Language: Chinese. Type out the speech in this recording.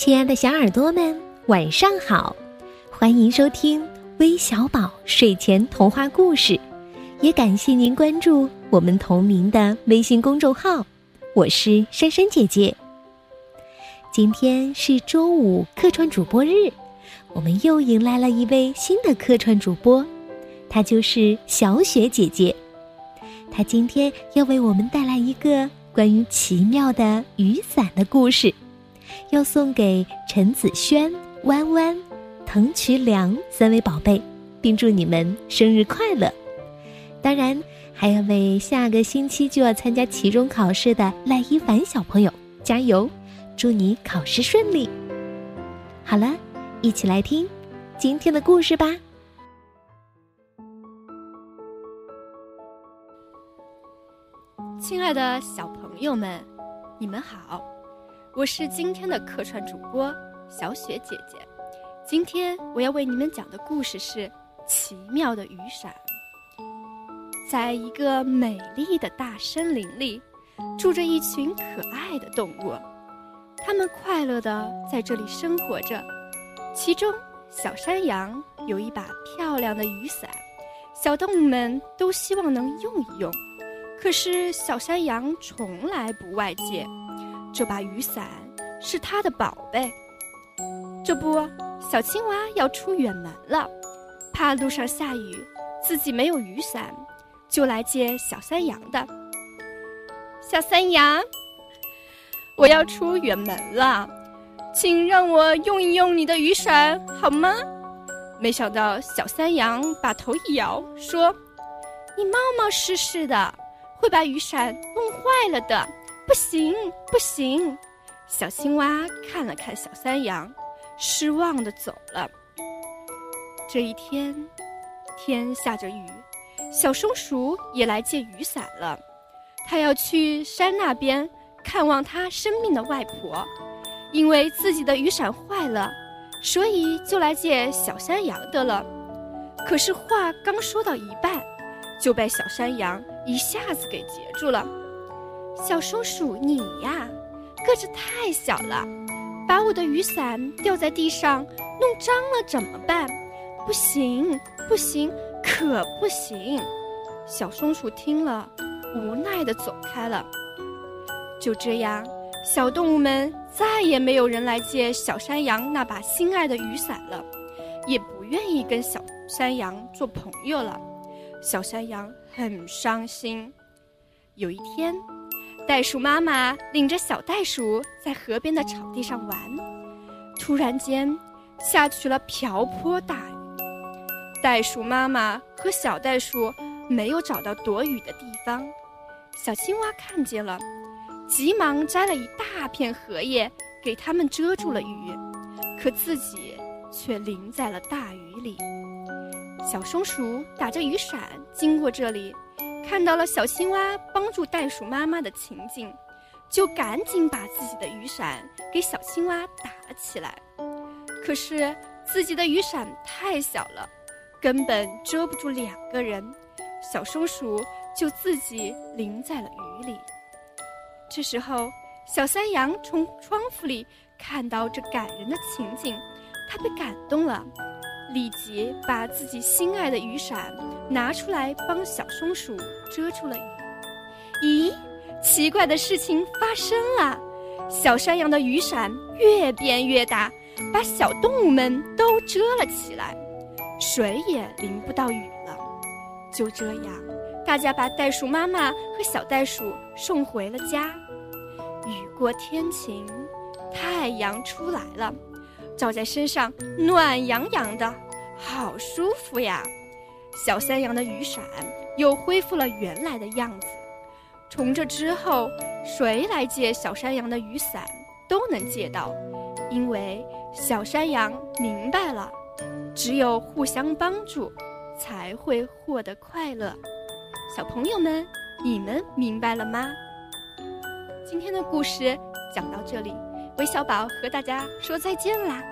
亲爱的小耳朵们，晚上好！欢迎收听微小宝睡前童话故事，也感谢您关注我们同名的微信公众号。我是珊珊姐姐。今天是周五客串主播日，我们又迎来了一位新的客串主播，她就是小雪姐姐。她今天要为我们带来一个关于奇妙的雨伞的故事。要送给陈子轩、弯弯、滕渠良三位宝贝，并祝你们生日快乐。当然，还要为下个星期就要参加期中考试的赖一凡小朋友加油，祝你考试顺利。好了，一起来听今天的故事吧。亲爱的小朋友们，你们好。我是今天的客串主播小雪姐姐，今天我要为你们讲的故事是《奇妙的雨伞》。在一个美丽的大森林里，住着一群可爱的动物，它们快乐地在这里生活着。其中，小山羊有一把漂亮的雨伞，小动物们都希望能用一用，可是小山羊从来不外借。这把雨伞是他的宝贝。这不，小青蛙要出远门了，怕路上下雨，自己没有雨伞，就来借小山羊的。小山羊，我要出远门了，请让我用一用你的雨伞好吗？没想到小山羊把头一摇，说：“你冒冒失失的，会把雨伞弄坏了的。”不行，不行！小青蛙看了看小山羊，失望的走了。这一天，天下着雨，小松鼠也来借雨伞了。它要去山那边看望它生病的外婆，因为自己的雨伞坏了，所以就来借小山羊的了。可是话刚说到一半，就被小山羊一下子给截住了。小松鼠，你呀，个子太小了，把我的雨伞掉在地上弄脏了怎么办？不行，不行，可不行！小松鼠听了，无奈地走开了。就这样，小动物们再也没有人来借小山羊那把心爱的雨伞了，也不愿意跟小山羊做朋友了。小山羊很伤心。有一天。袋鼠妈妈领着小袋鼠在河边的草地上玩，突然间下起了瓢泼大雨。袋鼠妈妈和小袋鼠没有找到躲雨的地方，小青蛙看见了，急忙摘了一大片荷叶给它们遮住了雨，可自己却淋在了大雨里。小松鼠打着雨伞经过这里。看到了小青蛙帮助袋鼠妈妈的情景，就赶紧把自己的雨伞给小青蛙打了起来。可是自己的雨伞太小了，根本遮不住两个人，小松鼠就自己淋在了雨里。这时候，小山羊从窗户里看到这感人的情景，它被感动了。立即把自己心爱的雨伞拿出来帮小松鼠遮住了雨。咦，奇怪的事情发生了，小山羊的雨伞越变越大，把小动物们都遮了起来，水也淋不到雨了。就这样，大家把袋鼠妈妈和小袋鼠送回了家。雨过天晴，太阳出来了。照在身上暖洋洋的，好舒服呀！小山羊的雨伞又恢复了原来的样子。从这之后，谁来借小山羊的雨伞都能借到，因为小山羊明白了，只有互相帮助，才会获得快乐。小朋友们，你们明白了吗？今天的故事讲到这里，韦小宝和大家说再见啦！